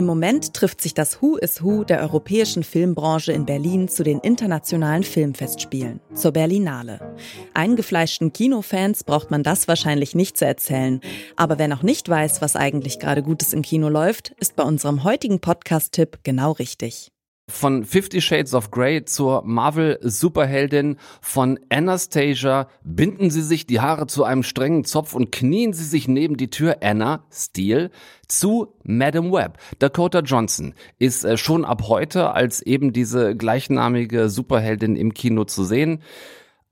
Im Moment trifft sich das Who is Who der europäischen Filmbranche in Berlin zu den internationalen Filmfestspielen, zur Berlinale. Eingefleischten Kinofans braucht man das wahrscheinlich nicht zu erzählen. Aber wer noch nicht weiß, was eigentlich gerade Gutes im Kino läuft, ist bei unserem heutigen Podcast-Tipp genau richtig. Von Fifty Shades of Grey zur Marvel-Superheldin, von Anastasia binden Sie sich die Haare zu einem strengen Zopf und knien Sie sich neben die Tür Anna, Steel, zu Madam Web. Dakota Johnson ist äh, schon ab heute als eben diese gleichnamige Superheldin im Kino zu sehen.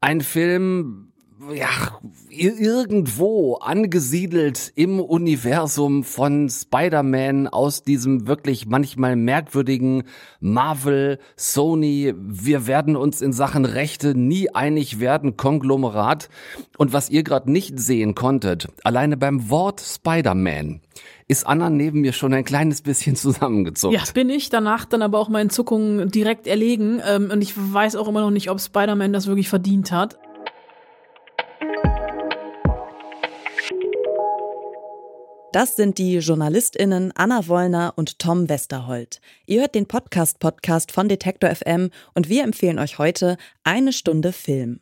Ein Film, ja, irgendwo angesiedelt im Universum von Spider-Man aus diesem wirklich manchmal merkwürdigen Marvel, Sony, wir werden uns in Sachen Rechte nie einig werden, Konglomerat. Und was ihr gerade nicht sehen konntet, alleine beim Wort Spider-Man, ist Anna neben mir schon ein kleines bisschen zusammengezuckt. Ja, bin ich. Danach dann aber auch meinen Zuckungen direkt erlegen. Ähm, und ich weiß auch immer noch nicht, ob Spider-Man das wirklich verdient hat. Das sind die JournalistInnen Anna Wollner und Tom Westerholt. Ihr hört den Podcast-Podcast von Detektor FM und wir empfehlen euch heute Eine Stunde Film.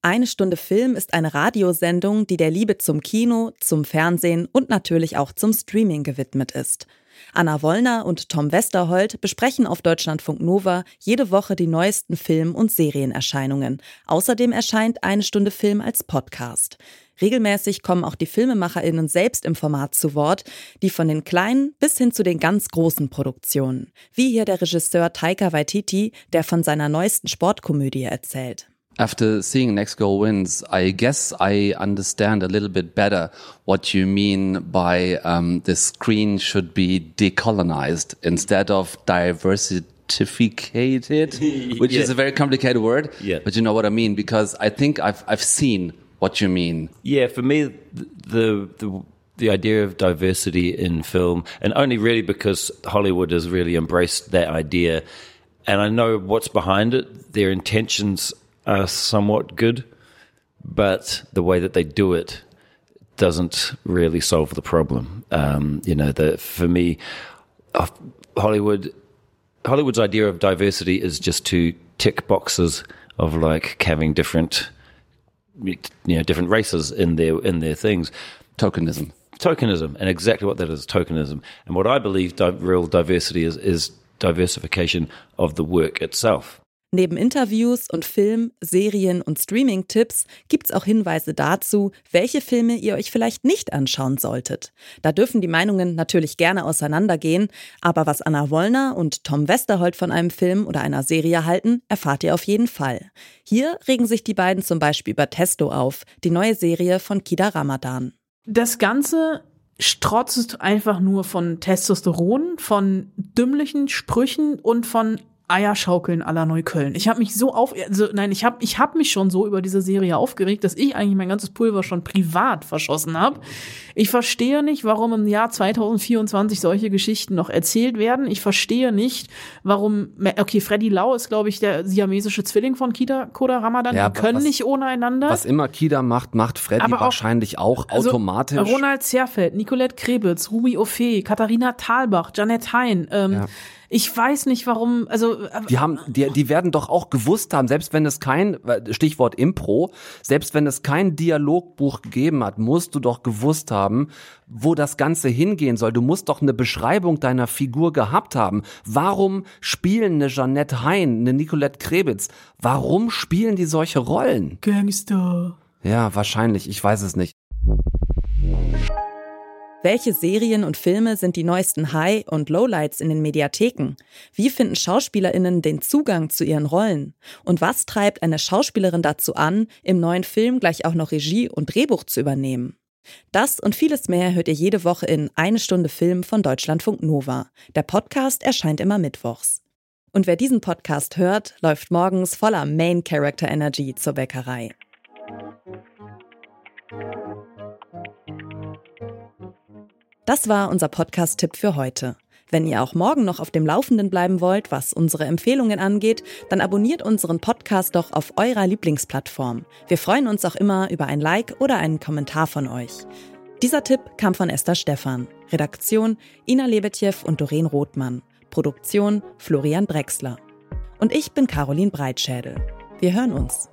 Eine Stunde Film ist eine Radiosendung, die der Liebe zum Kino, zum Fernsehen und natürlich auch zum Streaming gewidmet ist. Anna Wollner und Tom Westerholt besprechen auf Deutschlandfunk Nova jede Woche die neuesten Film- und Serienerscheinungen. Außerdem erscheint Eine Stunde Film als Podcast. Regelmäßig kommen auch die FilmemacherInnen selbst im Format zu Wort, die von den kleinen bis hin zu den ganz großen Produktionen. Wie hier der Regisseur Taika Waititi, der von seiner neuesten Sportkomödie erzählt. After seeing Next Goal Wins, I guess I understand a little bit better what you mean by um, the screen should be decolonized instead of diversity certificated, which yeah. is a very complicated word. Yeah. But you know what I mean because I think I've I've seen what you mean. Yeah, for me, the the the idea of diversity in film, and only really because Hollywood has really embraced that idea, and I know what's behind it. Their intentions are somewhat good, but the way that they do it doesn't really solve the problem. Um, you know, the, for me, uh, Hollywood Hollywood's idea of diversity is just to tick boxes of like having different you know different races in their in their things. Tokenism, tokenism, and exactly what that is tokenism. And what I believe di- real diversity is is diversification of the work itself. Neben Interviews und Film-, Serien- und Streaming-Tipps gibt's auch Hinweise dazu, welche Filme ihr euch vielleicht nicht anschauen solltet. Da dürfen die Meinungen natürlich gerne auseinandergehen, aber was Anna Wollner und Tom Westerholt von einem Film oder einer Serie halten, erfahrt ihr auf jeden Fall. Hier regen sich die beiden zum Beispiel über Testo auf, die neue Serie von Kida Ramadan. Das Ganze strotzt einfach nur von Testosteron, von dümmlichen Sprüchen und von Eierschaukeln aller Neukölln. Ich habe mich so auf, also nein, ich habe ich hab mich schon so über diese Serie aufgeregt, dass ich eigentlich mein ganzes Pulver schon privat verschossen habe. Ich verstehe nicht, warum im Jahr 2024 solche Geschichten noch erzählt werden. Ich verstehe nicht, warum, okay, Freddy Lau ist, glaube ich, der siamesische Zwilling von Kida Koda Ramadan. Ja, die können was, nicht ohne einander. Was immer Kida macht, macht Freddy aber wahrscheinlich auch, auch also automatisch. Ronald Zerfeld, Nicolette Krebitz, Ruby Ophé, Katharina Thalbach, Janet Hein, ähm, ja. Ich weiß nicht, warum, also. Äh, die haben, die, die werden doch auch gewusst haben, selbst wenn es kein, Stichwort Impro, selbst wenn es kein Dialogbuch gegeben hat, musst du doch gewusst haben, wo das Ganze hingehen soll. Du musst doch eine Beschreibung deiner Figur gehabt haben. Warum spielen eine Jeanette Hein, eine Nicolette Krebitz, warum spielen die solche Rollen? Gangster. Ja, wahrscheinlich, ich weiß es nicht. Welche Serien und Filme sind die neuesten High- und Lowlights in den Mediatheken? Wie finden Schauspielerinnen den Zugang zu ihren Rollen? Und was treibt eine Schauspielerin dazu an, im neuen Film gleich auch noch Regie und Drehbuch zu übernehmen? Das und vieles mehr hört ihr jede Woche in Eine Stunde Film von Deutschlandfunk Nova. Der Podcast erscheint immer mittwochs. Und wer diesen Podcast hört, läuft morgens voller Main Character Energy zur Bäckerei. Das war unser Podcast-Tipp für heute. Wenn ihr auch morgen noch auf dem Laufenden bleiben wollt, was unsere Empfehlungen angeht, dann abonniert unseren Podcast doch auf eurer Lieblingsplattform. Wir freuen uns auch immer über ein Like oder einen Kommentar von euch. Dieser Tipp kam von Esther Stephan. Redaktion Ina Lebetjew und Doreen Rothmann. Produktion Florian Drexler. Und ich bin Caroline Breitschädel. Wir hören uns.